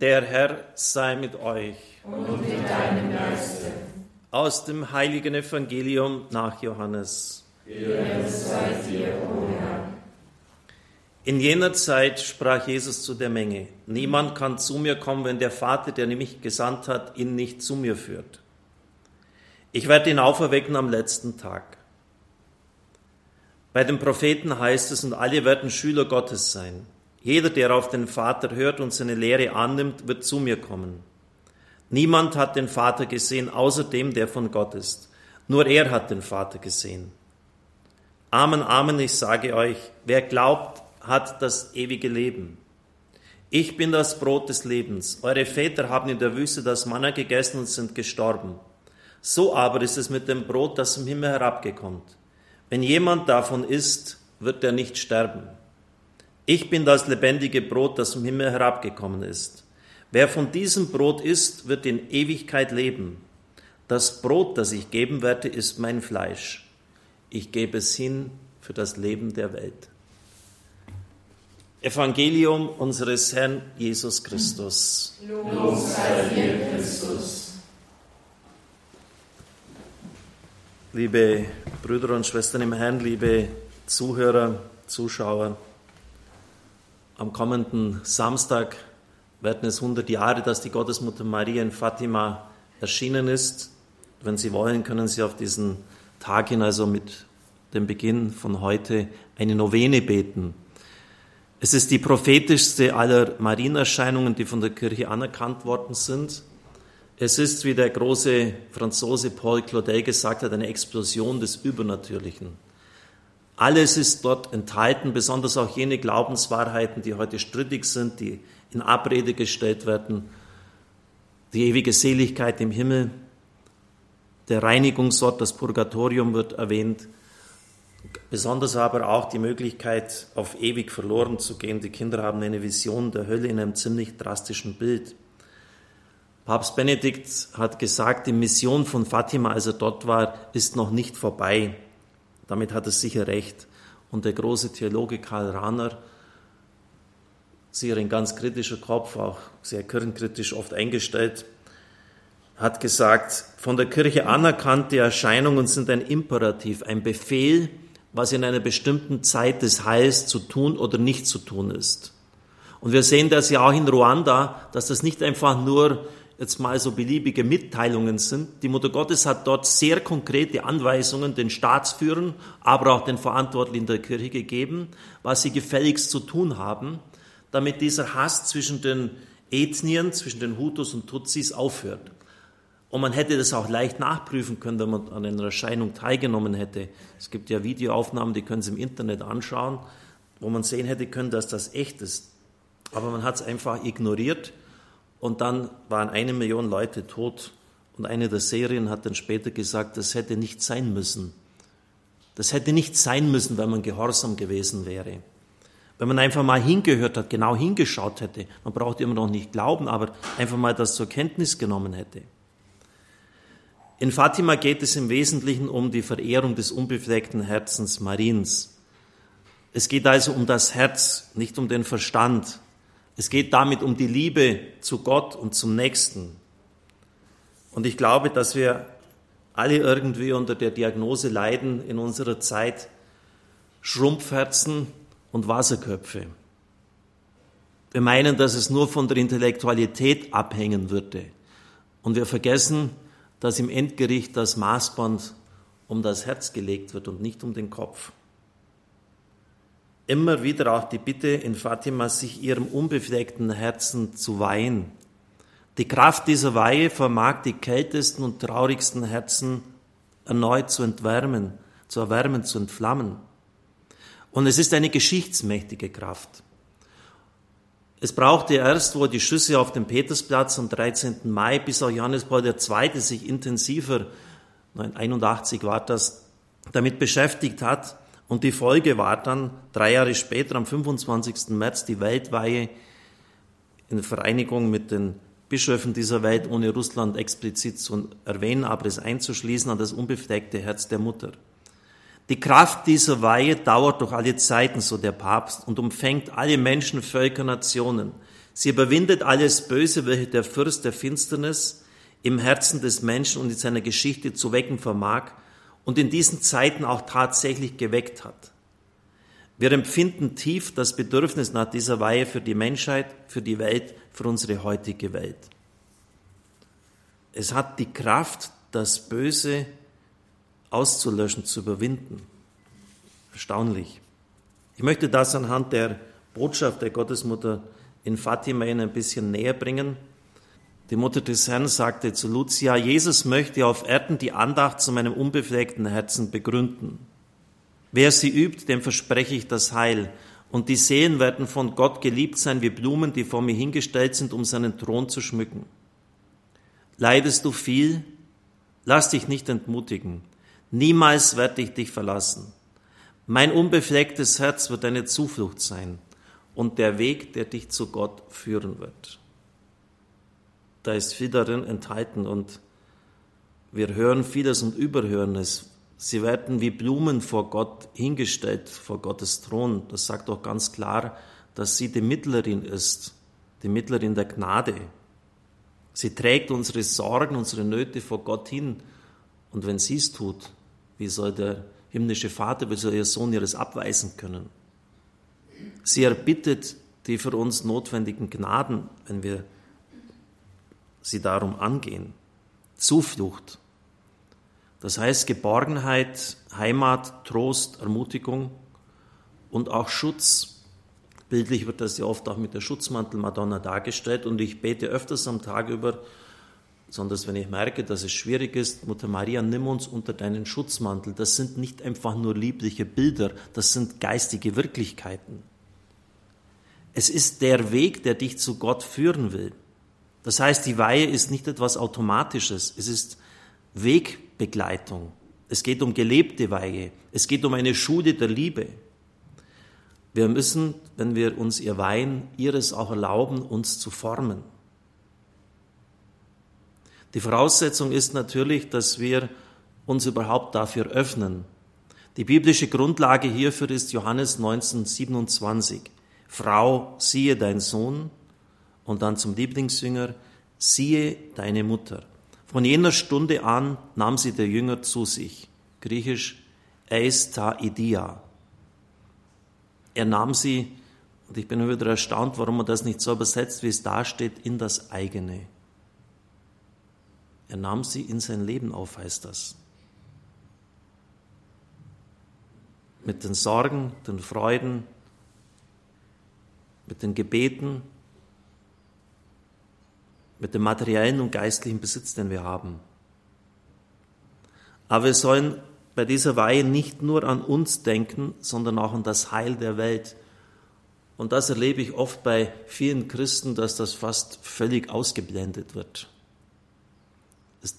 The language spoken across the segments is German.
Der Herr sei mit euch. Und mit deinem Geiste. Aus dem heiligen Evangelium nach Johannes. Dir. In jener Zeit sprach Jesus zu der Menge, niemand kann zu mir kommen, wenn der Vater, der mich gesandt hat, ihn nicht zu mir führt. Ich werde ihn auferwecken am letzten Tag. Bei den Propheten heißt es, und alle werden Schüler Gottes sein. Jeder, der auf den Vater hört und seine Lehre annimmt, wird zu mir kommen. Niemand hat den Vater gesehen, außer dem, der von Gott ist. Nur er hat den Vater gesehen. Amen, Amen, ich sage euch, wer glaubt, hat das ewige Leben. Ich bin das Brot des Lebens. Eure Väter haben in der Wüste das Manna gegessen und sind gestorben. So aber ist es mit dem Brot, das im Himmel herabgekommt. Wenn jemand davon isst, wird er nicht sterben. Ich bin das lebendige Brot, das vom Himmel herabgekommen ist. Wer von diesem Brot isst, wird in Ewigkeit leben. Das Brot, das ich geben werde, ist mein Fleisch. Ich gebe es hin für das Leben der Welt. Evangelium unseres Herrn Jesus Christus. Lob sei dir, Christus. Liebe Brüder und Schwestern im Herrn, liebe Zuhörer, Zuschauer, am kommenden Samstag werden es 100 Jahre, dass die Gottesmutter Maria in Fatima erschienen ist. Wenn Sie wollen, können Sie auf diesen Tag hin, also mit dem Beginn von heute, eine Novene beten. Es ist die prophetischste aller Marienerscheinungen, die von der Kirche anerkannt worden sind. Es ist, wie der große Franzose Paul Claudel gesagt hat, eine Explosion des Übernatürlichen. Alles ist dort enthalten, besonders auch jene Glaubenswahrheiten, die heute strittig sind, die in Abrede gestellt werden. Die ewige Seligkeit im Himmel, der Reinigungsort, das Purgatorium wird erwähnt. Besonders aber auch die Möglichkeit, auf ewig verloren zu gehen. Die Kinder haben eine Vision der Hölle in einem ziemlich drastischen Bild. Papst Benedikt hat gesagt, die Mission von Fatima, als er dort war, ist noch nicht vorbei. Damit hat er sicher recht. Und der große Theologe Karl Rahner, sicher ein ganz kritischer Kopf, auch sehr kirchenkritisch oft eingestellt, hat gesagt, von der Kirche anerkannte Erscheinungen sind ein Imperativ, ein Befehl, was in einer bestimmten Zeit des Heils zu tun oder nicht zu tun ist. Und wir sehen das ja auch in Ruanda, dass das nicht einfach nur jetzt mal so beliebige Mitteilungen sind. Die Mutter Gottes hat dort sehr konkrete Anweisungen den Staatsführern, aber auch den Verantwortlichen der Kirche gegeben, was sie gefälligst zu tun haben, damit dieser Hass zwischen den Ethnien, zwischen den Hutus und Tutsis aufhört. Und man hätte das auch leicht nachprüfen können, wenn man an einer Erscheinung teilgenommen hätte. Es gibt ja Videoaufnahmen, die können Sie im Internet anschauen, wo man sehen hätte können, dass das echt ist. Aber man hat es einfach ignoriert und dann waren eine Million Leute tot. Und eine der Serien hat dann später gesagt, das hätte nicht sein müssen. Das hätte nicht sein müssen, wenn man gehorsam gewesen wäre. Wenn man einfach mal hingehört hat, genau hingeschaut hätte, man braucht immer noch nicht glauben, aber einfach mal das zur Kenntnis genommen hätte. In Fatima geht es im Wesentlichen um die Verehrung des unbefleckten Herzens Mariens. Es geht also um das Herz, nicht um den Verstand. Es geht damit um die Liebe zu Gott und zum Nächsten. Und ich glaube, dass wir alle irgendwie unter der Diagnose leiden in unserer Zeit Schrumpfherzen und Wasserköpfe. Wir meinen, dass es nur von der Intellektualität abhängen würde. Und wir vergessen, dass im Endgericht das Maßband um das Herz gelegt wird und nicht um den Kopf immer wieder auch die Bitte in Fatima, sich ihrem unbefleckten Herzen zu weihen. Die Kraft dieser Weihe vermag die kältesten und traurigsten Herzen erneut zu entwärmen, zu erwärmen, zu entflammen. Und es ist eine geschichtsmächtige Kraft. Es brauchte erst, wo die Schüsse auf dem Petersplatz am 13. Mai bis auch Johannes Paul II. sich intensiver, 1981 war das, damit beschäftigt hat, und die Folge war dann drei Jahre später, am 25. März, die Weltweihe in Vereinigung mit den Bischöfen dieser Welt, ohne Russland explizit zu erwähnen, aber es einzuschließen an das unbefleckte Herz der Mutter. Die Kraft dieser Weihe dauert durch alle Zeiten, so der Papst, und umfängt alle Menschen, Völker, Nationen. Sie überwindet alles Böse, welches der Fürst der Finsternis im Herzen des Menschen und in seiner Geschichte zu wecken vermag und in diesen Zeiten auch tatsächlich geweckt hat. Wir empfinden tief das Bedürfnis nach dieser Weihe für die Menschheit, für die Welt, für unsere heutige Welt. Es hat die Kraft, das Böse auszulöschen, zu überwinden. Erstaunlich. Ich möchte das anhand der Botschaft der Gottesmutter in Fatima Ihnen ein bisschen näher bringen. Die Mutter des Herrn sagte zu Lucia, Jesus möchte auf Erden die Andacht zu meinem unbefleckten Herzen begründen. Wer sie übt, dem verspreche ich das Heil. Und die Seelen werden von Gott geliebt sein wie Blumen, die vor mir hingestellt sind, um seinen Thron zu schmücken. Leidest du viel? Lass dich nicht entmutigen. Niemals werde ich dich verlassen. Mein unbeflecktes Herz wird deine Zuflucht sein und der Weg, der dich zu Gott führen wird. Da ist viel darin enthalten und wir hören vieles und überhören es. Sie werden wie Blumen vor Gott hingestellt, vor Gottes Thron. Das sagt auch ganz klar, dass sie die Mittlerin ist, die Mittlerin der Gnade. Sie trägt unsere Sorgen, unsere Nöte vor Gott hin. Und wenn sie es tut, wie soll der himmlische Vater, wie soll ihr Sohn ihres abweisen können? Sie erbittet die für uns notwendigen Gnaden, wenn wir sie darum angehen. Zuflucht. Das heißt Geborgenheit, Heimat, Trost, Ermutigung und auch Schutz. Bildlich wird das ja oft auch mit der Schutzmantel Madonna dargestellt und ich bete öfters am Tag über, besonders wenn ich merke, dass es schwierig ist, Mutter Maria, nimm uns unter deinen Schutzmantel. Das sind nicht einfach nur liebliche Bilder, das sind geistige Wirklichkeiten. Es ist der Weg, der dich zu Gott führen will. Das heißt, die Weihe ist nicht etwas Automatisches, es ist Wegbegleitung. Es geht um gelebte Weihe, es geht um eine Schule der Liebe. Wir müssen, wenn wir uns ihr weihen, ihres auch erlauben, uns zu formen. Die Voraussetzung ist natürlich, dass wir uns überhaupt dafür öffnen. Die biblische Grundlage hierfür ist Johannes 19, 27. Frau, siehe dein Sohn, und dann zum Lieblingsjünger, siehe deine Mutter. Von jener Stunde an nahm sie der Jünger zu sich. Griechisch eis ta idia. Er nahm sie, und ich bin wieder erstaunt, warum man das nicht so übersetzt, wie es da steht, in das eigene. Er nahm sie in sein Leben auf, heißt das. Mit den Sorgen, den Freuden, mit den Gebeten, mit dem materiellen und geistlichen Besitz, den wir haben. Aber wir sollen bei dieser Weihe nicht nur an uns denken, sondern auch an das Heil der Welt. Und das erlebe ich oft bei vielen Christen, dass das fast völlig ausgeblendet wird.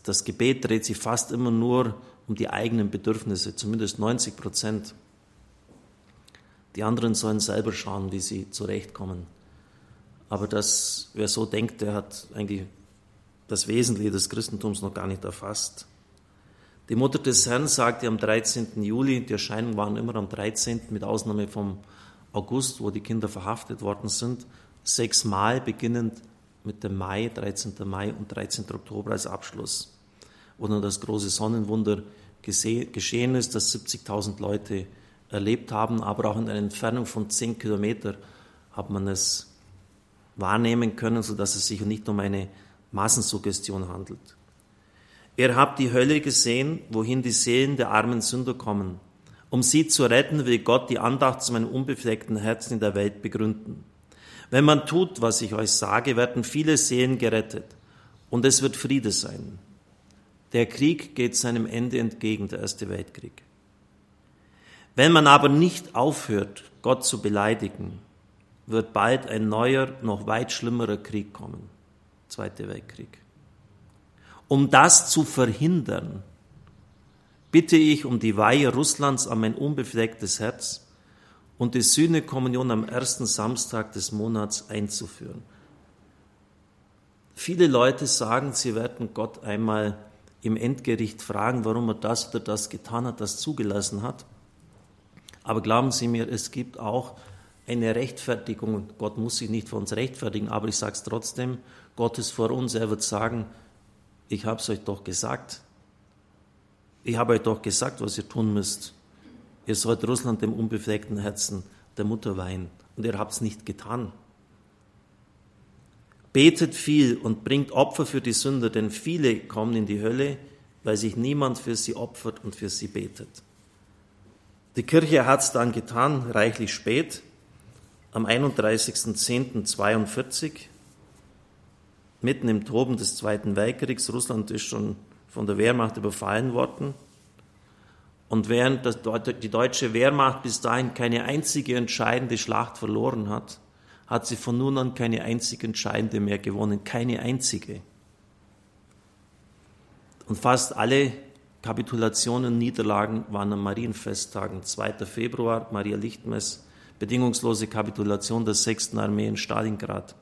Das Gebet dreht sich fast immer nur um die eigenen Bedürfnisse, zumindest 90 Prozent. Die anderen sollen selber schauen, wie sie zurechtkommen. Aber das, wer so denkt, der hat eigentlich das Wesentliche des Christentums noch gar nicht erfasst. Die Mutter des Herrn sagte am 13. Juli, die Erscheinungen waren immer am 13., mit Ausnahme vom August, wo die Kinder verhaftet worden sind, sechsmal beginnend mit dem Mai, 13. Mai und 13. Oktober als Abschluss, wo dann das große Sonnenwunder geschehen ist, dass 70.000 Leute erlebt haben, aber auch in einer Entfernung von 10 Kilometern hat man es wahrnehmen können, sodass es sich nicht um eine Massensuggestion handelt. Ihr habt die Hölle gesehen, wohin die Seelen der armen Sünder kommen. Um sie zu retten, will Gott die Andacht zu meinem unbefleckten Herzen in der Welt begründen. Wenn man tut, was ich euch sage, werden viele Seelen gerettet und es wird Friede sein. Der Krieg geht seinem Ende entgegen, der Erste Weltkrieg. Wenn man aber nicht aufhört, Gott zu beleidigen, wird bald ein neuer, noch weit schlimmerer Krieg kommen. Zweiter Weltkrieg. Um das zu verhindern, bitte ich um die Weihe Russlands an mein unbeflecktes Herz und die Sühnekommunion am ersten Samstag des Monats einzuführen. Viele Leute sagen, sie werden Gott einmal im Endgericht fragen, warum er das oder das getan hat, das zugelassen hat. Aber glauben Sie mir, es gibt auch eine Rechtfertigung. Gott muss sich nicht für uns rechtfertigen, aber ich sage es trotzdem, Gott ist vor uns, er wird sagen, ich habe es euch doch gesagt. Ich habe euch doch gesagt, was ihr tun müsst. Ihr sollt Russland dem unbefleckten Herzen der Mutter weihen. Und ihr habt es nicht getan. Betet viel und bringt Opfer für die Sünder, denn viele kommen in die Hölle, weil sich niemand für sie opfert und für sie betet. Die Kirche hat es dann getan, reichlich spät, am 31.10.42, mitten im Toben des Zweiten Weltkriegs. Russland ist schon von der Wehrmacht überfallen worden. Und während die deutsche Wehrmacht bis dahin keine einzige entscheidende Schlacht verloren hat, hat sie von nun an keine einzige entscheidende mehr gewonnen, keine einzige. Und fast alle Kapitulationen, Niederlagen waren an Marienfesttagen. 2. Februar, Maria Lichtmess, bedingungslose Kapitulation der 6. Armee in Stalingrad.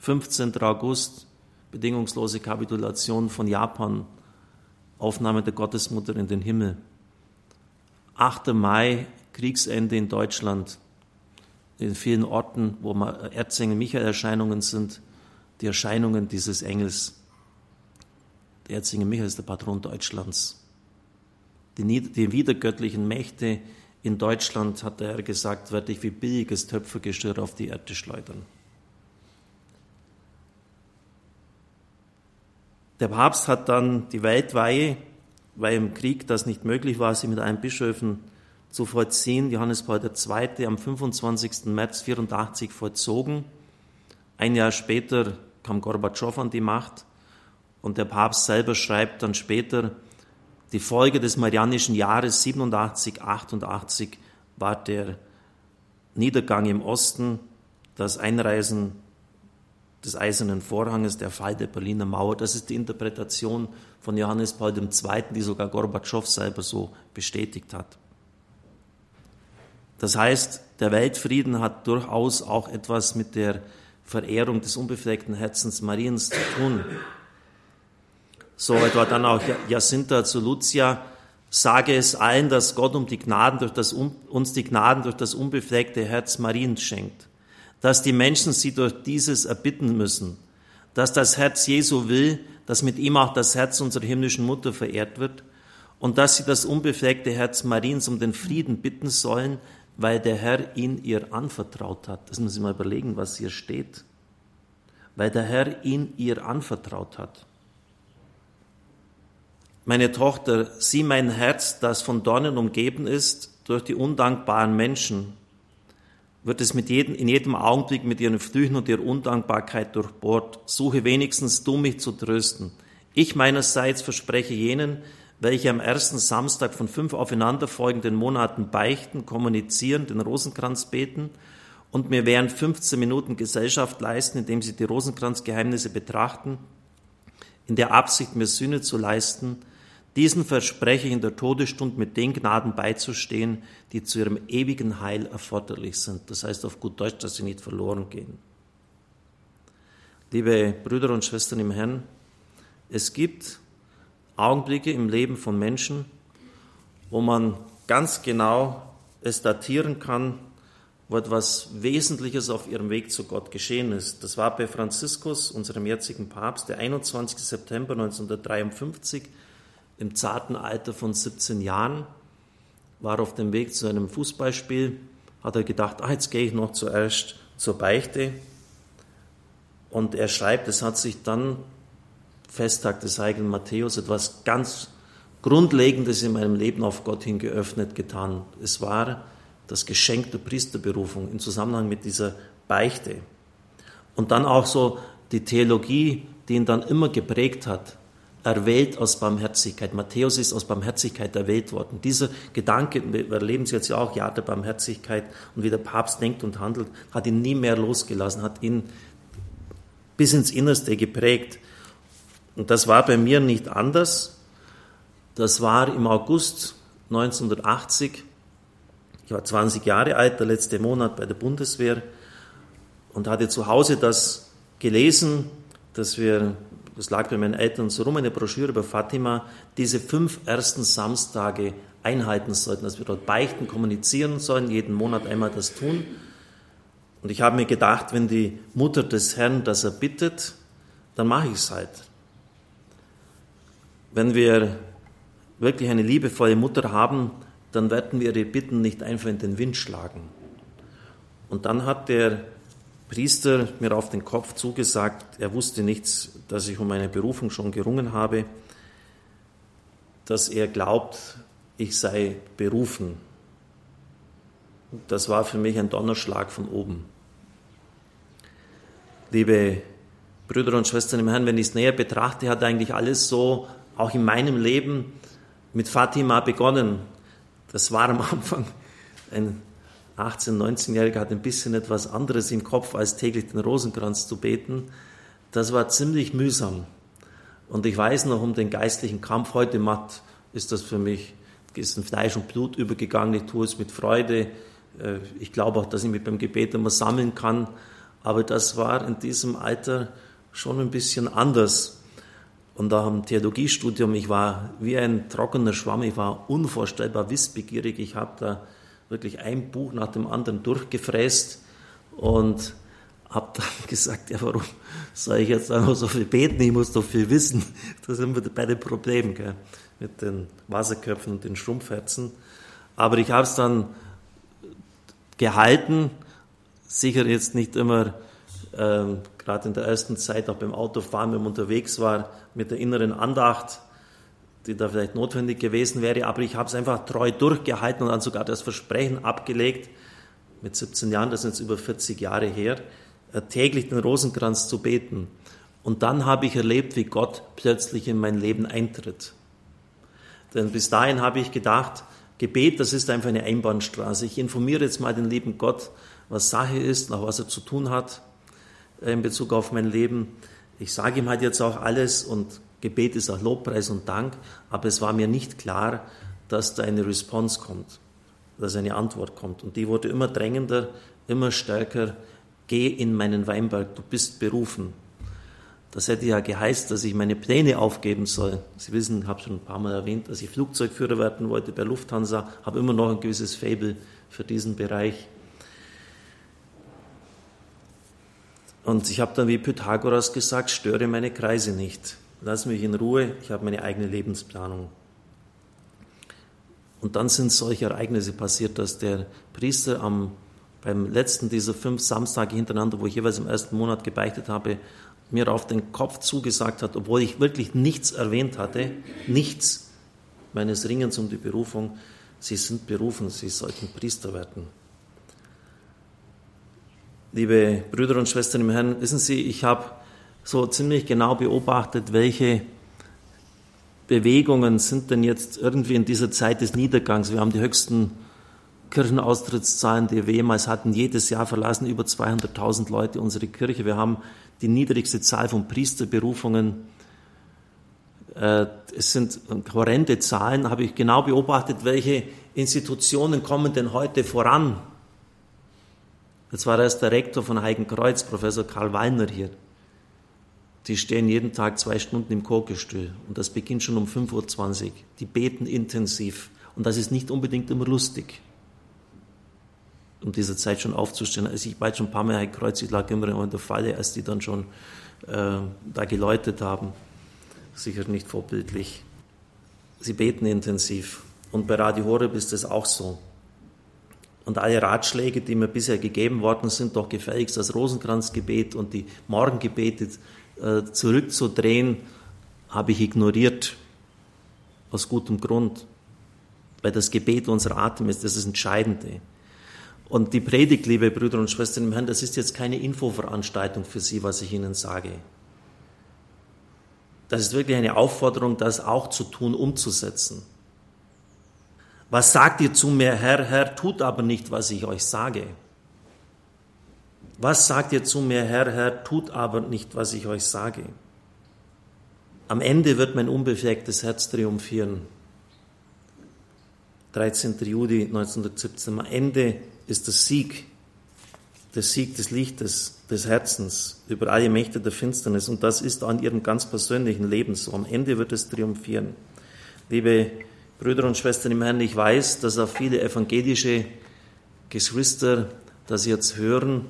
15. August, bedingungslose Kapitulation von Japan, Aufnahme der Gottesmutter in den Himmel. 8. Mai, Kriegsende in Deutschland. In vielen Orten, wo Erzengel Michael-Erscheinungen sind, die Erscheinungen dieses Engels. Der Erzengel Michael ist der Patron Deutschlands. Die, die wiedergöttlichen Mächte in Deutschland, hat der Herr gesagt, werde ich wie billiges Töpfergeschirr auf die Erde schleudern. Der Papst hat dann die Weltweihe, weil im Krieg das nicht möglich war, sie mit einem Bischöfen zu vollziehen, Johannes Paul II. am 25. März 84 vollzogen. Ein Jahr später kam Gorbatschow an die Macht und der Papst selber schreibt dann später, die Folge des Marianischen Jahres 87, 88 war der Niedergang im Osten, das Einreisen des Eisernen Vorhanges, der Fall der Berliner Mauer. Das ist die Interpretation von Johannes Paul II., die sogar Gorbatschow selber so bestätigt hat. Das heißt, der Weltfrieden hat durchaus auch etwas mit der Verehrung des unbefleckten Herzens Mariens zu tun. So etwa dann auch Jacinta zu Lucia, sage es allen, dass Gott um die Gnaden durch das, uns die Gnaden durch das unbefleckte Herz Mariens schenkt, dass die Menschen sie durch dieses erbitten müssen, dass das Herz Jesu will, dass mit ihm auch das Herz unserer himmlischen Mutter verehrt wird und dass sie das unbefleckte Herz Mariens um den Frieden bitten sollen, weil der Herr ihn ihr anvertraut hat. Das müssen Sie mal überlegen, was hier steht. Weil der Herr ihn ihr anvertraut hat. Meine Tochter, sieh mein Herz, das von Dornen umgeben ist durch die undankbaren Menschen, wird es mit jedem, in jedem Augenblick mit ihren Flüchen und ihrer Undankbarkeit durchbohrt. Suche wenigstens du mich zu trösten. Ich meinerseits verspreche jenen, welche am ersten Samstag von fünf aufeinanderfolgenden Monaten beichten, kommunizieren, den Rosenkranz beten und mir während 15 Minuten Gesellschaft leisten, indem sie die Rosenkranzgeheimnisse betrachten, in der Absicht, mir Sühne zu leisten, diesen verspreche ich in der Todesstunde mit den Gnaden beizustehen, die zu ihrem ewigen Heil erforderlich sind. Das heißt auf gut Deutsch, dass sie nicht verloren gehen. Liebe Brüder und Schwestern im Herrn, es gibt Augenblicke im Leben von Menschen, wo man ganz genau es datieren kann, wo etwas Wesentliches auf ihrem Weg zu Gott geschehen ist. Das war bei Franziskus, unserem jetzigen Papst, der 21. September 1953 im zarten Alter von 17 Jahren, war auf dem Weg zu einem Fußballspiel, hat er gedacht, ah, jetzt gehe ich noch zuerst zur Beichte. Und er schreibt, es hat sich dann, Festtag des heiligen Matthäus, etwas ganz Grundlegendes in meinem Leben auf Gott hin geöffnet getan. Es war das Geschenk der Priesterberufung im Zusammenhang mit dieser Beichte. Und dann auch so die Theologie, die ihn dann immer geprägt hat erwählt aus Barmherzigkeit. Matthäus ist aus Barmherzigkeit erwählt worden. Dieser Gedanke, wir erleben es jetzt ja auch, ja, der Barmherzigkeit und wie der Papst denkt und handelt, hat ihn nie mehr losgelassen, hat ihn bis ins Innerste geprägt. Und das war bei mir nicht anders. Das war im August 1980. Ich war 20 Jahre alt, der letzte Monat bei der Bundeswehr und hatte zu Hause das gelesen, dass wir das lag bei meinen Eltern so rum, eine Broschüre über Fatima, diese fünf ersten Samstage einhalten sollten, dass wir dort beichten, kommunizieren sollen, jeden Monat einmal das tun. Und ich habe mir gedacht, wenn die Mutter des Herrn das erbittet, dann mache ich es halt. Wenn wir wirklich eine liebevolle Mutter haben, dann werden wir ihre Bitten nicht einfach in den Wind schlagen. Und dann hat der Priester mir auf den Kopf zugesagt, er wusste nichts, dass ich um meine Berufung schon gerungen habe, dass er glaubt, ich sei berufen. Das war für mich ein Donnerschlag von oben. Liebe Brüder und Schwestern im Herrn, wenn ich es näher betrachte, hat eigentlich alles so, auch in meinem Leben, mit Fatima begonnen. Das war am Anfang ein 18-, 19-Jähriger hat ein bisschen etwas anderes im Kopf, als täglich den Rosenkranz zu beten. Das war ziemlich mühsam. Und ich weiß noch um den geistlichen Kampf. Heute matt ist das für mich, ist in Fleisch und Blut übergegangen. Ich tue es mit Freude. Äh, ich glaube auch, dass ich mich beim Gebet immer sammeln kann. Aber das war in diesem Alter schon ein bisschen anders. Und da am Theologiestudium, ich war wie ein trockener Schwamm, ich war unvorstellbar wissbegierig. Ich habe da wirklich ein Buch nach dem anderen durchgefräst und habe dann gesagt, ja, warum soll ich jetzt noch so viel beten? Ich muss doch viel wissen. Da sind wir bei den Problemen gell? mit den Wasserköpfen und den Schrumpfherzen. Aber ich habe es dann gehalten, sicher jetzt nicht immer, ähm, gerade in der ersten Zeit, auch beim Autofahren, wenn man unterwegs war, mit der inneren Andacht, die da vielleicht notwendig gewesen wäre, aber ich habe es einfach treu durchgehalten und dann sogar das Versprechen abgelegt, mit 17 Jahren, das sind jetzt über 40 Jahre her, äh, täglich den Rosenkranz zu beten. Und dann habe ich erlebt, wie Gott plötzlich in mein Leben eintritt. Denn bis dahin habe ich gedacht, Gebet, das ist einfach eine Einbahnstraße. Ich informiere jetzt mal den lieben Gott, was Sache ist, nach was er zu tun hat äh, in Bezug auf mein Leben. Ich sage ihm halt jetzt auch alles und Gebet ist auch Lobpreis und Dank, aber es war mir nicht klar, dass da eine Response kommt, dass eine Antwort kommt. Und die wurde immer drängender, immer stärker. Geh in meinen Weinberg, du bist berufen. Das hätte ja geheißt, dass ich meine Pläne aufgeben soll. Sie wissen, ich habe schon ein paar Mal erwähnt, dass ich Flugzeugführer werden wollte bei Lufthansa, habe immer noch ein gewisses Fable für diesen Bereich. Und ich habe dann wie Pythagoras gesagt, störe meine Kreise nicht lass mich in Ruhe, ich habe meine eigene Lebensplanung. Und dann sind solche Ereignisse passiert, dass der Priester am, beim letzten dieser fünf Samstage hintereinander, wo ich jeweils im ersten Monat gebeichtet habe, mir auf den Kopf zugesagt hat, obwohl ich wirklich nichts erwähnt hatte, nichts meines Ringens um die Berufung, Sie sind berufen, Sie sollten Priester werden. Liebe Brüder und Schwestern im Herrn, wissen Sie, ich habe so ziemlich genau beobachtet, welche Bewegungen sind denn jetzt irgendwie in dieser Zeit des Niedergangs. Wir haben die höchsten Kirchenaustrittszahlen, die wir jemals hatten. Jedes Jahr verlassen über 200.000 Leute unsere Kirche. Wir haben die niedrigste Zahl von Priesterberufungen. Äh, es sind horrende Zahlen. Habe ich genau beobachtet, welche Institutionen kommen denn heute voran. Jetzt war erst der Rektor von Heikenkreuz, Professor Karl Wallner hier die stehen jeden Tag zwei Stunden im Chorgestühl und das beginnt schon um 5.20 Uhr. Die beten intensiv und das ist nicht unbedingt immer lustig, um diese Zeit schon aufzustellen. Also ich war schon ein paar Mal Kreuz, ich lag immer in der Falle, als die dann schon äh, da geläutet haben. Sicher nicht vorbildlich. Sie beten intensiv und bei Radio Horeb ist es auch so. Und alle Ratschläge, die mir bisher gegeben worden sind, doch gefälligst das Rosenkranzgebet und die Morgengebete äh, zurückzudrehen, habe ich ignoriert. Aus gutem Grund. Weil das Gebet unser Atem ist, das ist das Entscheidende. Und die Predigt, liebe Brüder und Schwestern im Herrn, das ist jetzt keine Infoveranstaltung für Sie, was ich Ihnen sage. Das ist wirklich eine Aufforderung, das auch zu tun, umzusetzen. Was sagt ihr zu mir, Herr, Herr, tut aber nicht, was ich euch sage. Was sagt ihr zu mir, Herr, Herr, tut aber nicht, was ich euch sage? Am Ende wird mein unbeflecktes Herz triumphieren. 13. Juli 1917. Am Ende ist der Sieg, der Sieg des Lichtes, des Herzens über alle Mächte der Finsternis. Und das ist an ihrem ganz persönlichen Leben so. Am Ende wird es triumphieren. Liebe Brüder und Schwestern im Herrn, ich weiß, dass auch viele evangelische Geschwister das jetzt hören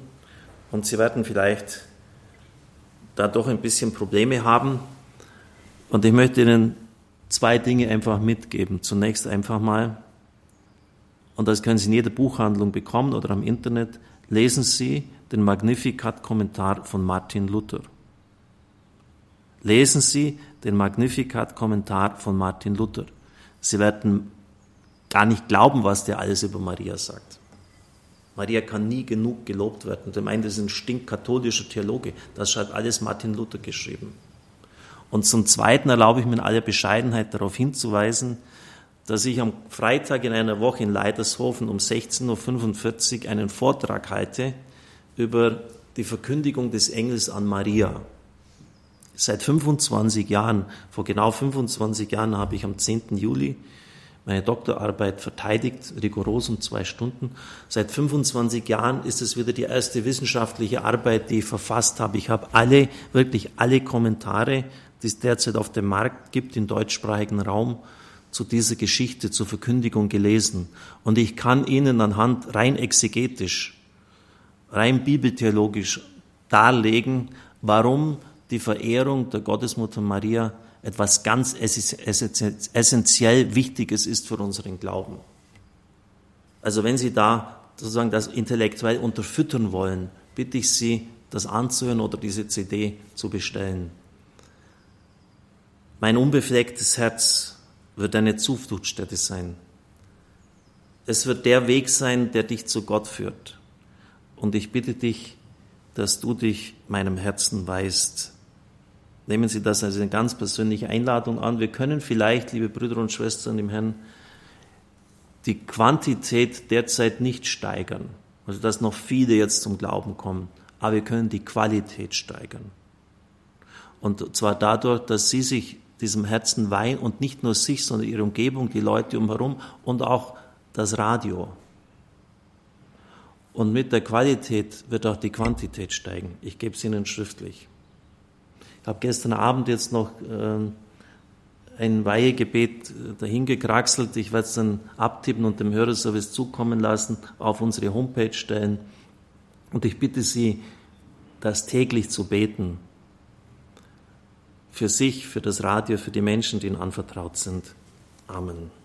und sie werden vielleicht da doch ein bisschen Probleme haben. Und ich möchte Ihnen zwei Dinge einfach mitgeben. Zunächst einfach mal, und das können Sie in jeder Buchhandlung bekommen oder am Internet, lesen Sie den Magnificat-Kommentar von Martin Luther. Lesen Sie den Magnificat-Kommentar von Martin Luther. Sie werden gar nicht glauben, was der alles über Maria sagt. Maria kann nie genug gelobt werden. Der meint, das ist ein stinkkatholischer Theologe. Das schreibt alles Martin Luther geschrieben. Und zum Zweiten erlaube ich mir in aller Bescheidenheit darauf hinzuweisen, dass ich am Freitag in einer Woche in Leidershofen um 16.45 Uhr einen Vortrag halte über die Verkündigung des Engels an Maria. Seit 25 Jahren, vor genau 25 Jahren habe ich am 10. Juli meine Doktorarbeit verteidigt, rigoros um zwei Stunden. Seit 25 Jahren ist es wieder die erste wissenschaftliche Arbeit, die ich verfasst habe. Ich habe alle, wirklich alle Kommentare, die es derzeit auf dem Markt gibt, im deutschsprachigen Raum, zu dieser Geschichte, zur Verkündigung gelesen. Und ich kann Ihnen anhand rein exegetisch, rein bibeltheologisch darlegen, warum die Verehrung der Gottesmutter Maria etwas ganz essentiell Wichtiges ist für unseren Glauben. Also wenn Sie da sozusagen das intellektuell unterfüttern wollen, bitte ich Sie, das anzuhören oder diese CD zu bestellen. Mein unbeflecktes Herz wird eine Zufluchtsstätte sein. Es wird der Weg sein, der dich zu Gott führt. Und ich bitte dich, dass du dich meinem Herzen weißt. Nehmen Sie das als eine ganz persönliche Einladung an. Wir können vielleicht, liebe Brüder und Schwestern im Herrn, die Quantität derzeit nicht steigern, also dass noch viele jetzt zum Glauben kommen, aber wir können die Qualität steigern. Und zwar dadurch, dass Sie sich diesem Herzen weihen und nicht nur sich, sondern ihre Umgebung, die Leute umherum und auch das Radio. Und mit der Qualität wird auch die Quantität steigen. Ich gebe es Ihnen schriftlich. Habe gestern Abend jetzt noch äh, ein Weihegebet äh, dahin gekraxelt. Ich werde es dann abtippen und dem Hörerservice zukommen lassen, auf unsere Homepage stellen. Und ich bitte Sie, das täglich zu beten für sich, für das Radio, für die Menschen, die ihnen anvertraut sind. Amen.